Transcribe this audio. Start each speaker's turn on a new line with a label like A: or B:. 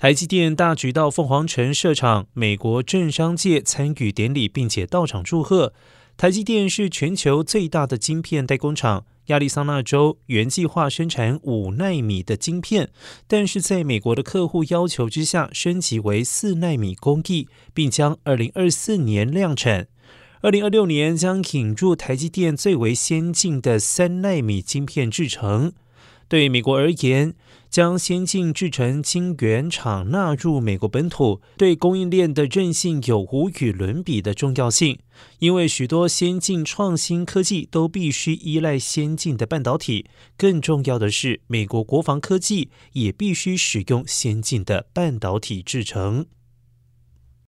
A: 台积电大举到凤凰城设厂，美国政商界参与典礼，并且到场祝贺。台积电是全球最大的晶片代工厂，亚利桑那州原计划生产五纳米的晶片，但是在美国的客户要求之下，升级为四纳米工艺，并将二零二四年量产。二零二六年将引入台积电最为先进的三纳米晶片制成。对美国而言，将先进制程晶圆厂纳入美国本土，对供应链的韧性有无与伦比的重要性。因为许多先进创新科技都必须依赖先进的半导体，更重要的是，美国国防科技也必须使用先进的半导体制成。